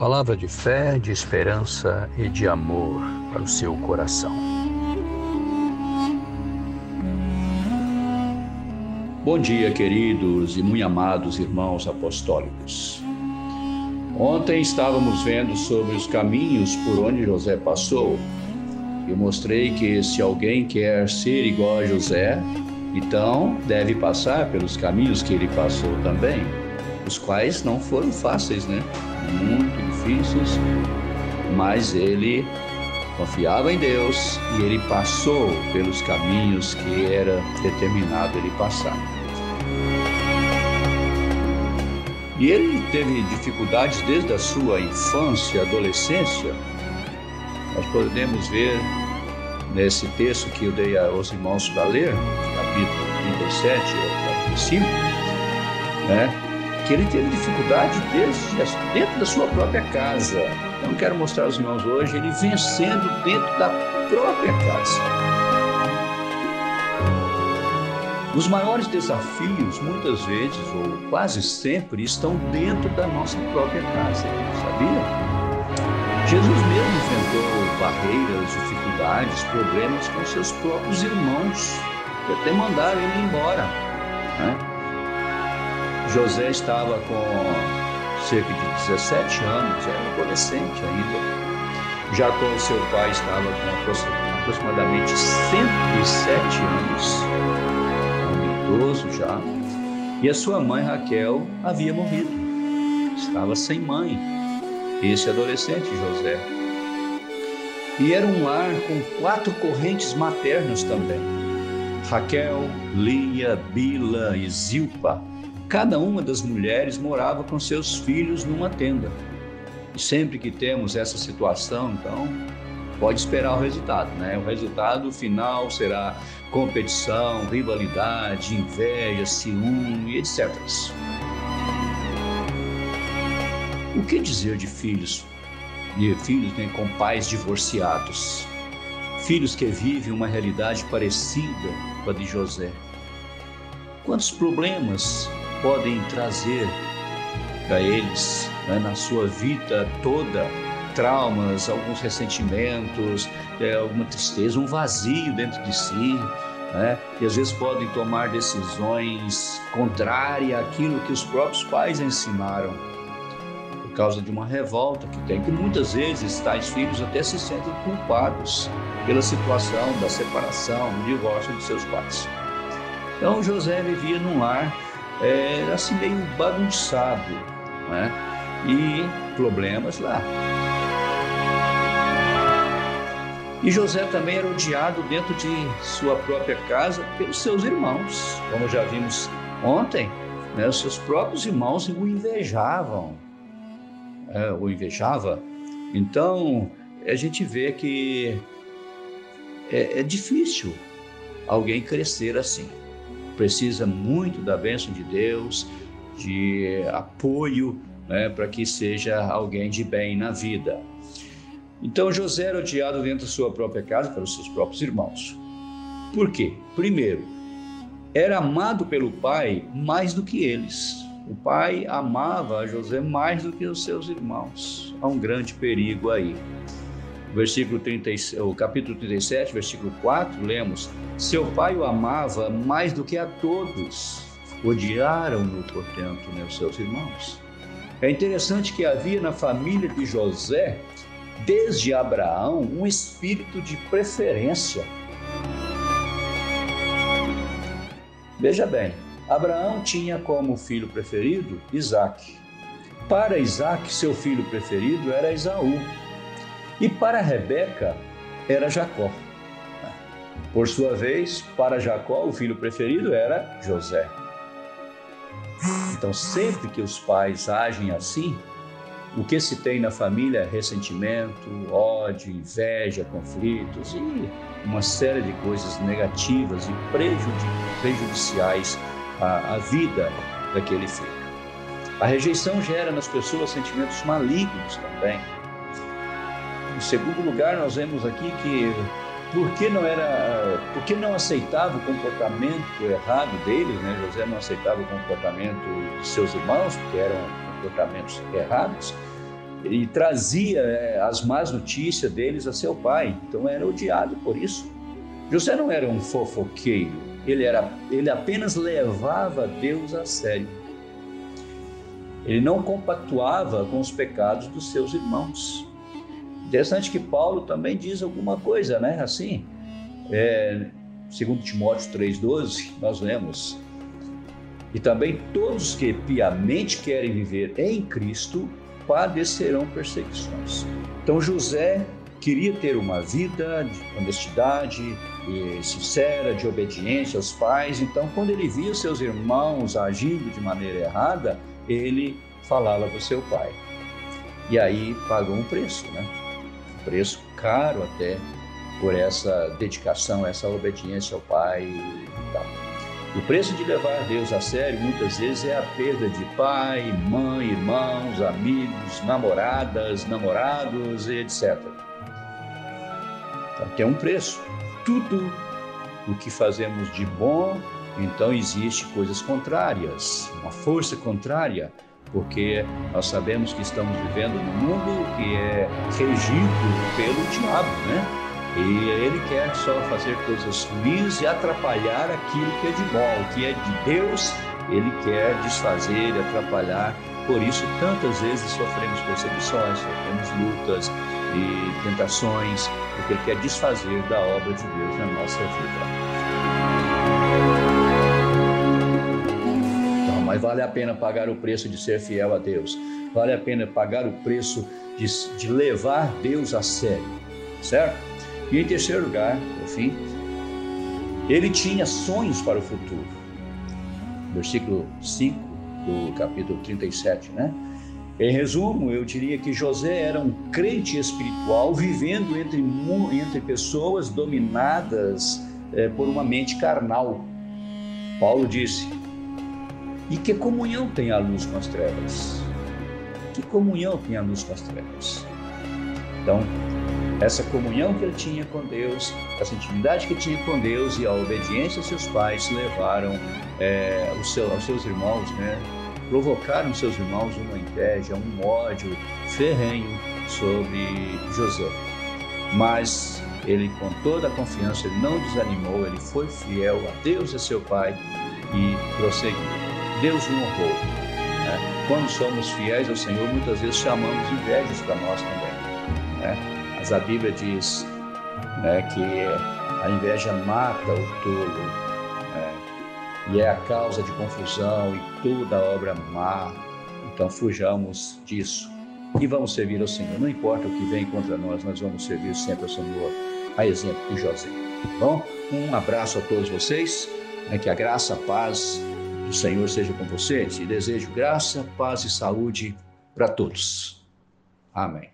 Palavra de fé, de esperança e de amor para o seu coração. Bom dia, queridos e muito amados irmãos apostólicos. Ontem estávamos vendo sobre os caminhos por onde José passou. Eu mostrei que se alguém quer ser igual a José, então deve passar pelos caminhos que ele passou também, os quais não foram fáceis, né? Muito difíceis, mas ele confiava em Deus e ele passou pelos caminhos que era determinado ele passar. E ele teve dificuldades desde a sua infância, adolescência. Nós podemos ver nesse texto que eu dei aos irmãos para ler, capítulo 37, capítulo 5, né? Que ele teve dificuldade desde dentro da sua própria casa. Então, quero mostrar aos irmãos hoje ele vencendo dentro da própria casa. Os maiores desafios, muitas vezes ou quase sempre, estão dentro da nossa própria casa, sabia? Jesus mesmo enfrentou barreiras, dificuldades, problemas com seus próprios irmãos, que até mandaram ele embora. Né? José estava com cerca de 17 anos, era adolescente ainda. Jacó, seu pai, estava com aproximadamente 107 anos, um idoso já, e a sua mãe Raquel havia morrido, estava sem mãe esse adolescente José. E era um lar com quatro correntes maternas também: Raquel, Lia, Bila e Zilpa. Cada uma das mulheres morava com seus filhos numa tenda. E sempre que temos essa situação, então, pode esperar o resultado, né? O resultado final será competição, rivalidade, inveja, ciúme, etc. O que dizer de filhos? De filhos né, com pais divorciados, filhos que vivem uma realidade parecida com a de José. Quantos problemas podem trazer para eles né, na sua vida toda? Traumas, alguns ressentimentos, é, alguma tristeza, um vazio dentro de si, né? e às vezes podem tomar decisões contrárias àquilo que os próprios pais ensinaram por causa de uma revolta que tem, que muitas vezes tais filhos até se sentem culpados pela situação da separação, do divórcio de seus pais. Então José vivia num lar é, assim meio bagunçado, né? e problemas lá. E José também era odiado dentro de sua própria casa pelos seus irmãos, como já vimos ontem, né? os seus próprios irmãos o invejavam, é, o invejava. Então, a gente vê que é, é difícil alguém crescer assim. Precisa muito da bênção de Deus, de apoio, né, para que seja alguém de bem na vida. Então José era odiado dentro da sua própria casa pelos seus próprios irmãos. Por quê? Primeiro, era amado pelo pai mais do que eles. O pai amava José mais do que os seus irmãos. Há um grande perigo aí. Versículo 30, o capítulo 37, versículo 4, lemos: Seu pai o amava mais do que a todos. Odiaram-no, portanto, né, os seus irmãos. É interessante que havia na família de José, desde Abraão, um espírito de preferência. Veja bem, Abraão tinha como filho preferido Isaac. Para Isaac, seu filho preferido era Esaú. E para Rebeca, era Jacó. Por sua vez, para Jacó, o filho preferido era José. Então, sempre que os pais agem assim, o que se tem na família é ressentimento, ódio, inveja, conflitos e uma série de coisas negativas e prejudiciais a vida daquele filho. A rejeição gera nas pessoas sentimentos malignos também. Em segundo lugar, nós vemos aqui que porque não era, porque não aceitava o comportamento errado deles, né? José não aceitava o comportamento de seus irmãos, porque eram comportamentos errados. e trazia é, as más notícias deles a seu pai. Então era odiado por isso. José não era um fofoqueiro, ele, era, ele apenas levava Deus a sério. Ele não compactuava com os pecados dos seus irmãos. Interessante que Paulo também diz alguma coisa, né? Assim, é, segundo Timóteo 3,12, nós lemos, e também todos que piamente querem viver em Cristo padecerão perseguições. Então José queria ter uma vida de honestidade, sincera, de obediência aos pais. Então, quando ele via seus irmãos agindo de maneira errada, ele falava para o seu pai. E aí pagou um preço, né? Preço caro até por essa dedicação, essa obediência ao pai e tal. O preço de levar Deus a sério muitas vezes é a perda de pai, mãe, irmãos, amigos, namoradas, namorados e etc. Então, tem um preço. Tudo o que fazemos de bom, então existe coisas contrárias, uma força contrária, porque nós sabemos que estamos vivendo num mundo que é regido pelo diabo, né? E ele quer só fazer coisas ruins e atrapalhar aquilo que é de bom, o que é de Deus, ele quer desfazer e atrapalhar. Por isso, tantas vezes sofremos perseguições, sofremos lutas e tentações, porque ele quer desfazer da obra de Deus na nossa vida. Mas vale a pena pagar o preço de ser fiel a Deus, vale a pena pagar o preço de, de levar Deus a sério, certo? E em terceiro lugar, por fim, ele tinha sonhos para o futuro. Versículo 5 do capítulo 37, né? Em resumo, eu diria que José era um crente espiritual vivendo entre, entre pessoas dominadas é, por uma mente carnal. Paulo disse: E que comunhão tem a luz com as trevas? Que comunhão tem a luz com as trevas? Então, essa comunhão que ele tinha com Deus, essa intimidade que tinha com Deus e a obediência aos seus pais levaram é, os seu, aos seus irmãos, né? provocaram seus irmãos uma inveja, um ódio ferrenho sobre José. Mas ele, com toda a confiança, ele não desanimou, ele foi fiel a Deus e a seu pai e prosseguiu. Deus o honrou. Né? Quando somos fiéis ao Senhor, muitas vezes chamamos invejas para nós também. Né? Mas a Bíblia diz né, que a inveja mata o tolo né, e é a causa de confusão e toda obra má. Então fujamos disso e vamos servir ao Senhor. Não importa o que vem contra nós, nós vamos servir sempre ao Senhor, a exemplo de José. Tá bom, um abraço a todos vocês, né, que a graça, a paz do Senhor seja com vocês e desejo graça, paz e saúde para todos. Amém.